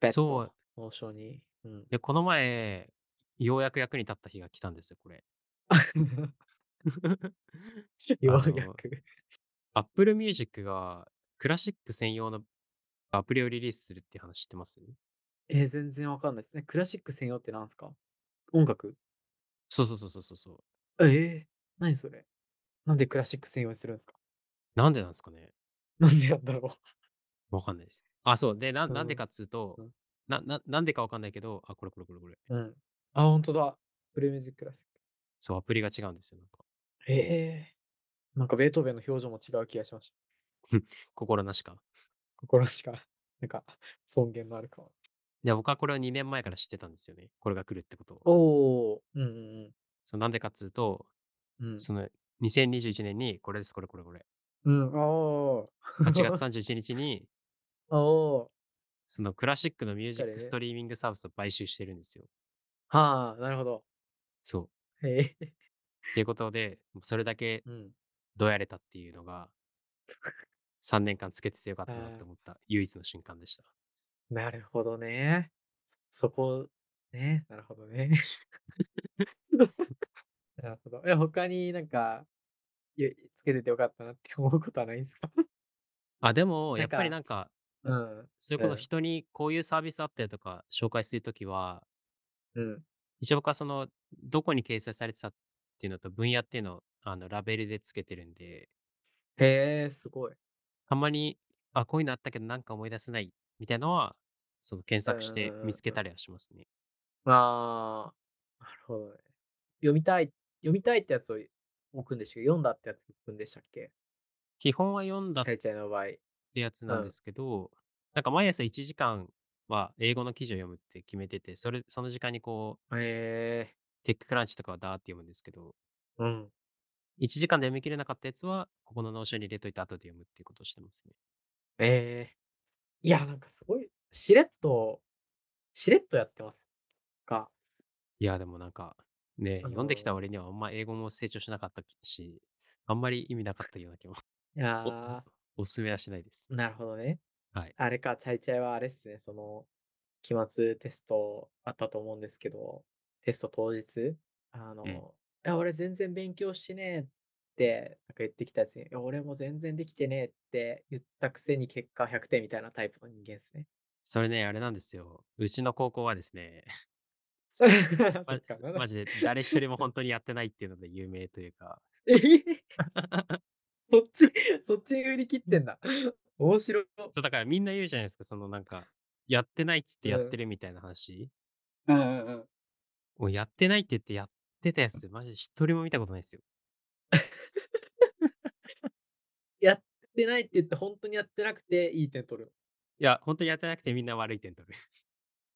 う、別そう途、 Notion に。うん。で、この前、ようやく役に立った日が来たんですよ、これ。[laughs] ようやく。Apple Music がクラシック専用のアプリをリリースするっていう話知ってます？えー、全然わかんないですね。クラシック専用ってなんすか？音楽？そうそうそうそうそうそう。ええ？ー、何それ？なんでクラシック専用にするんですか？なんでなんですかね？なんでなんだろ [laughs] わかんないです。あ、そう。で、なうんなんでかっつうと、うんな、な、なんでかわかんないけど、あ、これこれこれこれ。う。うん。あ、ほんとだ。プレミュージッククラシック。そう、アプリが違うんですよ。なんか、ええー。なんかベートーベンの表情も違う気がしました。[laughs] 心なしか。心しか、[laughs] なんか、尊厳のある顔。で、僕はこれを2年前から知ってたんですよね。これが来るってことを。おー、うんうんそうなんでかっつうと、うん。うん。その2021年にこれです、これこれこれ。うん、おー。8月 [laughs] 31日に、おー。そのクラシックのミュージックストリーミングサービスを買収してるんですよ。はあ、なるほど。そう。へえ。っていうことで、それだけうん。どうやれたっていうのが、3年間つけててよかったなって思った唯一の瞬間でした。なるほどね。そそこ、ね。なるほどね。なるほど。え、他になんか、つけててよかったなって思うことはないんですか？あ、でも、やっぱりかなんか、うん。それこそうん人にこういうサービスあったよとか紹介するときは、うん。一応僕はその、どこに掲載されてたっていうのと分野っていうのをあのラベルでつけてるんで、へえ、すごい。たまに、あ、こういうのあったけどなんか思い出せないみたいなのは、その検索して見つけたりはしますね。ああ、なるほどね。読みたい、読みたいってやつを置くんでしたっけ？読んだってやつ置くんでしたっけ？基本は読んだっチャイチャイの場合。てやつなんうんですけど、なんか毎朝1時間は英語の記事を読むって決めてて、それ、その時間にこう、へえテッククランチとかはダーって読むんですけど、うん。1時間で読み切れなかったやつは、ここの Notion に入れといて後で読むっていうことをしてますね。ええいや、なんかすごい、しれっと、しれっとやってます。か。いや、でもなんか、ね、あ読んできたのー割にはあんま英語も成長しなかったし、あんまり意味なかったような気も。いやおすすめはしないです。ー、なるほどね。はい。あれか、チャイチャイはあれっすね、その、期末テストあったと思うんですけど、テスト当日、あの、うんいや、俺全然勉強してねえって、なんか言ってきたやつに、いや、俺も全然できてねえって言ったくせに結果100点みたいなタイプの人間ですね。それね、あれなんですよ。うちの高校はですね、[laughs] そっか、マジで誰一人も本当にやってないっていうので有名というか、えそっち、[laughs] そっちに売り切ってんだ。面白い。そうだからみんな言うじゃないですか、そのなんか、やってないっつってやうんってるみたいな話。うんうんうん。もうやってないって言ってやってたやつ、マジで一人も見たことないですよ。[laughs] やってないって言って、本当にやってなくていい点取る。いや、本当にやってなくてみんな悪い点取る。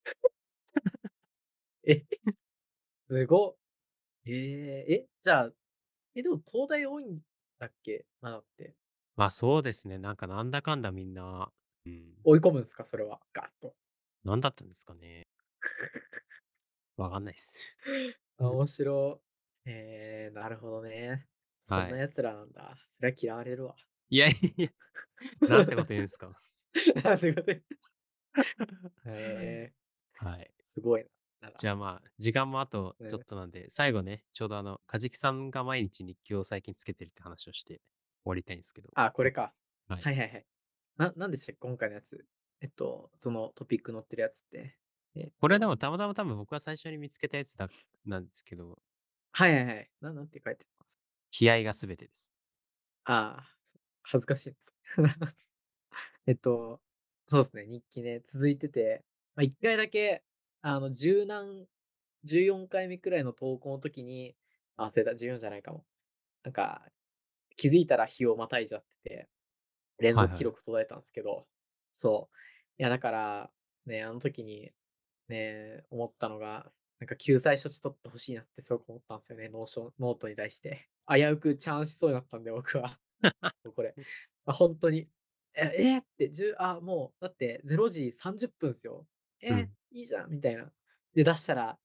[laughs] え？すごっ。えー、え、じゃあ、え、でも東大多いんだっけ？って。まあそうですね、なんかなんだかんだみんな、うん、追い込むんですか？それは。ガッと。なんだったんですかね。わかんないです。[laughs] あ面白い。[laughs] えー、なるほどね。そんはいな奴らなんだ。それは嫌われるわ。いやいや、なんてこと言うんですか。[laughs] なんてこと言うえー、はい。すごいな。じゃあまあ、時間もあとねちょっとなんで、最後ね、ちょうどあの、カジキさんが毎日日記を最近つけてるって話をして終わりたいんですけど。あ、これか。はいはいはいはい。な、なんでしたっけ今回のやつ。えっと、そのトピック載ってるやつって。えっこれでともたまたま多分僕が最初に見つけたやつだなんですけど、はいはいはい。ななんて書いてます？悲哀が全てです。ああ、恥ずかしいです。[laughs] えっと、そうですね、日記ね、続いてて、まあ、一回だけ、あの、十何、14回目くらいの投稿の時に、あ、忘れた、14じゃないかも。なんか、気づいたら日をまたいじゃってて、連はいはい続記録途絶えたんですけど、そう。いや、だから、ね、あの時に、ね、思ったのが、なんか救済処置取ってほしいなってすごく思ったんですよね、 Notion、note に対して。[laughs] 危うく churn しそうになったんで、僕は。[laughs] これ。まあ、本当に。え、え？ーって、10あ、もう、だって0時30分ですよ。え？ーうんいいじゃん、みたいな。で、出したら、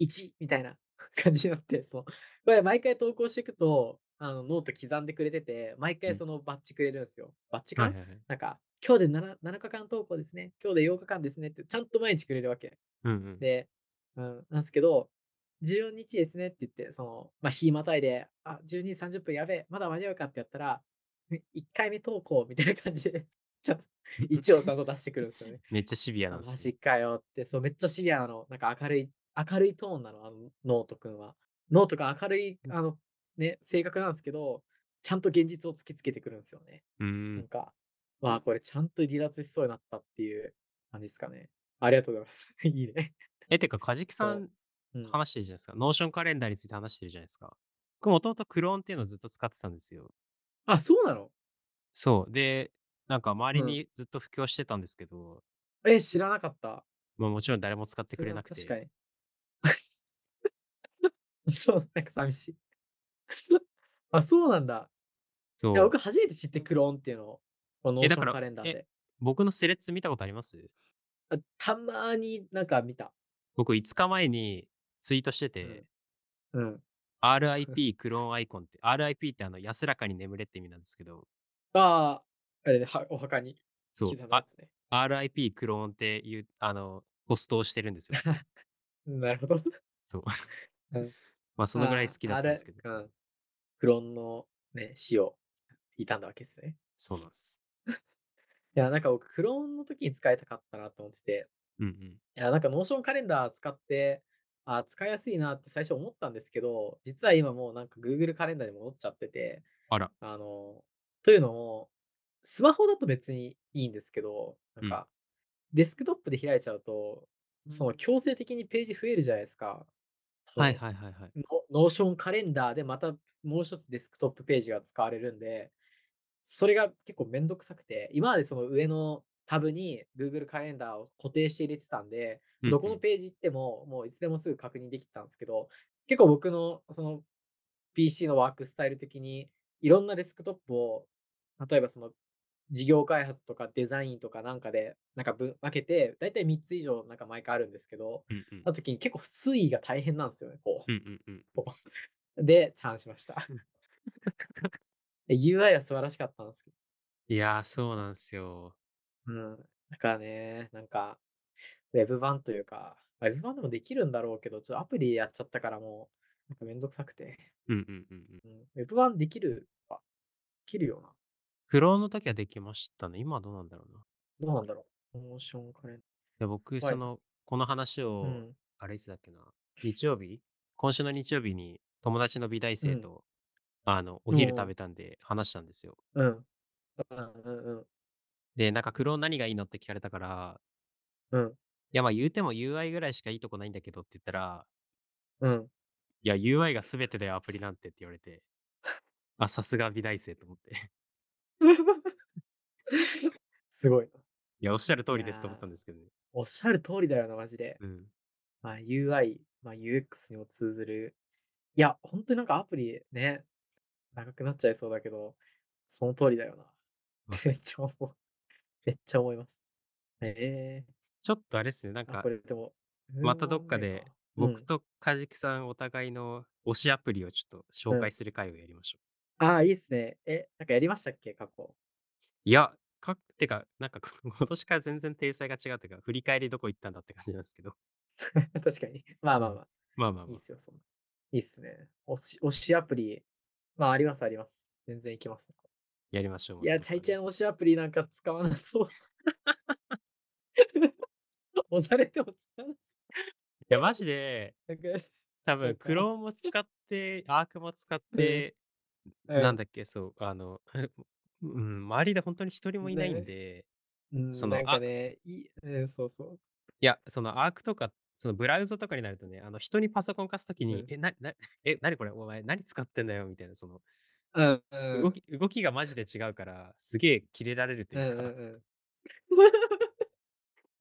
1みたいな [laughs] 感じになって、そう。これ毎回投稿していくと、あの、ノート刻んでくれてて、毎うん回そのバッジくれるんですよ。バッジかはいはい。なんか、今日で 7, 7日間投稿ですね。今日で8日間ですねって、ちゃんと毎日くれるわけ。うんうん。で、うん、なんですけど、14日ですねって言って、その、まあ、日またいで、あ、12時30分やべえ、まだ間に合うかってやったら、1回目投稿みたいな感じで、ちゃんと、[laughs] 一応ちゃんと出してくるんですよね。[laughs] めっちゃシビアなあんです、ね。マジかよって、そう、めっちゃシビアなの。なんか明るい、明るいトーンなの、あの、ノートくんは。ノートが明るい、あの、ね、性格なんですけど、ちゃんと現実を突きつけてくるんですよね。うなんん。か、まあ、これ churn と離脱しそうになったっていう感じですかね。ありがとうございます。[laughs] いいね。え、てか、カジキさんうん、話してるじゃないですか。 Notion カレンダーについて話してるじゃないですか。僕もともと Cron っていうのをずっと使ってたんですよ。あ、そうなの？そう。で、なんか周りうんにずっと布教してたんですけど、え、知らなかった。まあもちろん誰も使ってくれなくて。確かに。[laughs] そう、なんか寂しい。[laughs] あ、そうなんだ。いや、そう。僕初めて知って Cron っていうのを。この Notion えだからえカレンダーで。僕の Threads 見たことあります？あたまになんか見た。僕5日前にツイートしてて、うん。RIP クローンアイコンって、RIP ってあの安らかに眠れって意味なんですけど、ああ、あれね、はお墓にそう刻、むやつね。あ RIP クローンっていう、あの、ポストをしてるんですよ。[laughs] なるほど。[laughs] そう。うん [laughs] まあそのぐらい好きだったんですけど、ああれうん。クローンのね、死を傷んだわけですね。そうなんです。いや、なんか僕、クローンの時に使いたかったなと思ってて、うんうん。いや、なんか Notion カレンダー使って、あ、使いやすいなって最初思ったんですけど、実は今もうなんか Google カレンダーに戻っちゃってて、あら、あの、というのも、スマホだと別にいいんですけど、なんか、デスクトップで開いちゃうと、その強制的にページ増えるじゃないですか。はいはいはいはい。ノ Notion カレンダーでまたもう一つデスクトップページが使われるんで、それが結構めんどくさくて、今までその上のタブに Google カレンダーを固定して入れてたんで、うんどこのページ行ってももういつでもすぐ確認できてたんですけど、結構僕のその PC のワークスタイル的にいろんなデスクトップを、例えばその事業開発とかデザインとかなんかでなんか分けて、だいたい3つ以上なんか毎回あるんですけど、うんうん。な時に結構推移が大変なんですよね、こう。うんうんうん。[laughs] で、チャンしました。[laughs] で UI は素晴らしかったんですけいやー、そうなんですよ。ど。うん。だからね、なんか、ウェブ版というか、ウェブ版でもできるんだろうけど、ちょっとアプリでやっちゃったからもう、なんかめんどくさくて。うんうんうんうん。うん、ウェブ版できるか、できるよな。クローンの時はできましたね。今はどうなんだろうな。いどうなんだろう。モーションカレンや僕、いその、この話ダー。を、うん。あれいつだっけな。日曜日？今週の日曜日に友達の美大生と、あの、お昼食べたんで話したんですよ。うん。うんうんうんで、なんかクローン何がいいのって聞かれたから、うん。いや、まあ言うても UI ぐらいしかいいとこないんだけどって言ったら、うん。いや、UI が全てだよ、アプリなんてって言われて、あ、さすが美大生と思って。[laughs] すごい。いや、おっしゃる通りですと思ったんですけどね。おっしゃる通りだよな、マジで。うん。まあ、UI、まあ、UX にも通ずる。いや、本当になんかアプリね、長くなっちゃいそうだけど、その通りだよな。まめっちゃ思う。[laughs] めっちゃ思います。ええちょっとあれですね、なんあ、かこ、れでも、またどっかで僕とカジキさんお互いの推しアプリをちょっと紹介する回をやりましょう。ああ、いいっすね。え、なんかやりましたっけ、過去。いや、か、てか、なんか [laughs] 今年から全然体裁が違うっていうか、振り返りどこ行ったんだって感じなんですけど。[laughs] 確かに。まあまあまあ、まあまあまあいいっ。すよ、そんな。いいっすね。推し、推しアプリ、まあ、あります、あります。全然いきます。やりましょう。いや、またチャイチャイの推しアプリなんか使わなそう。[laughs] 押されても使わなそいや、マジで、う。なんか、多分、なんか Chrome も使って、Arc も使って、なんだっけ、そう、あの、うん、周りで本当に一人もいないんねで、うん、そのなんかね、いい、うん、そうそう。いや、その Arc とか、そのブラウザとかになるとね、あの人にパソコン貸すときに、うんえ、な、な、え、なにこれ、お前何使ってんだよみたいな、その、うん、うん。動き、動きがマジで違うから、すげえキレられるとうんいうか、うん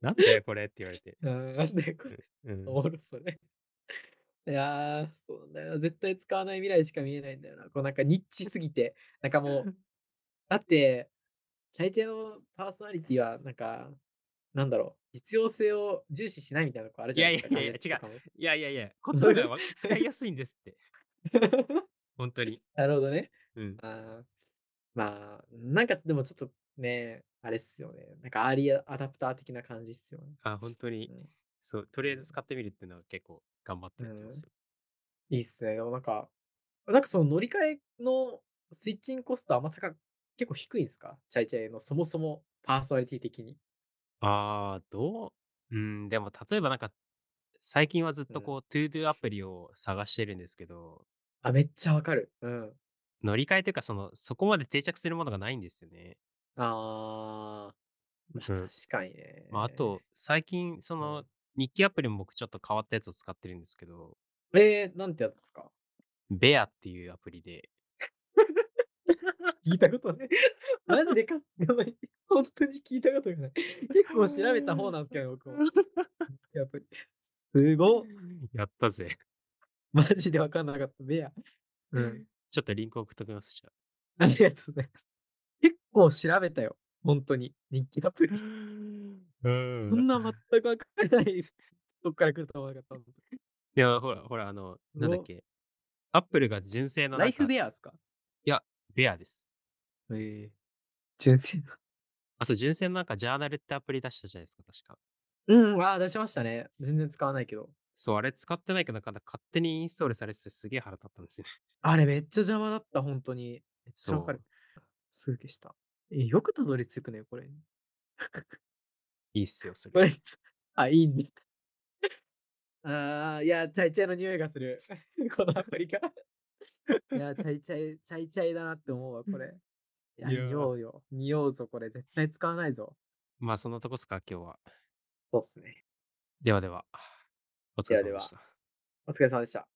なんだよこれって言われて。うん。うん、なんでこれ、うんおもろそれ。いやー、そうなんだよ。絶対使わない未来しか見えないんだよな。こうなんかニッチすぎて。なんかもう、[laughs] だって、チャイチャイのパーソナリティは、なんか、なんだろう、実用性を重視しないみたいなとこあるじゃないですか。いやいやいやガジェットとかもいやいやいや、こっちの方がわ使いやすいんですって。[laughs] 本当に。なるほどね。うん。あーまあ、なんかでもちょっとね、あれっすよね。なんかアーリーアダプター的な感じっすよね。あ、本当に、うんそう、とりあえず使ってみるっていうのは結構頑張ってやってますよ。いいっすね。でもなんか、なんかその乗り換えのスイッチングコストあんま高く、結構低いんですか？チャイチャイのそもそもパーソナリティ的に。ああ、どう？うん、でも例えばなんか、最近はずっとこう、トゥードゥアプリを探してるんですけど、あ、めっちゃわかる。うん。乗り換えというか、その、そこまで定着するものがないんですよね。あー、まあ、うん確かにね。まあ、あと、最近、その、日記アプリも僕ちょっと変わったやつを使ってるんですけど、えー、なんてやつですか？ベアっていうアプリで、[laughs] 聞いたことない。[laughs] マジでかす、やばい。[laughs] 本当に聞いたことがない。結構調べた方なんですけど、僕も。やっぱり。すごっ。やったぜ。マジでわかんなかった。ベア。うん。ちょっとリンク送っときます、じゃありがとうございます。結構調べたよ。本当に。日記アプリ。あ。うんそんな全くわからない。どっから来ると思わなかった。いや、ほら、ほら、あの、ごなんだっけ。アップルが純正のライフベアですか？いや、ベアです。ええ純正な。あ、そう、純正のなんかジャーナルってアプリ出したじゃないですか、確か。うん、ああ、出しましたね。全然使わないけど。そう、あれ使ってないけど、なんか勝手にインストールされててすげえ腹立ったんですよ。あれめっちゃ邪魔だった、本当に。めっちゃわかるそ。すぐ消した。え、よくたどり着くね、これ。いいっすよ、それ。これ、[laughs] あ、いいね。[laughs] ああ、いや、チャイチャイの匂いがする。[laughs] このアプリから。いや、チャイチャイ、チャイチャイだなって思うわ、これ。いや、いやー匂うよ。匂うぞ、これ。絶対使わないぞ。まあ、そんなとこっすか、今日は。そうっすね。ではでは、お疲れ様でした。お疲れ様でした。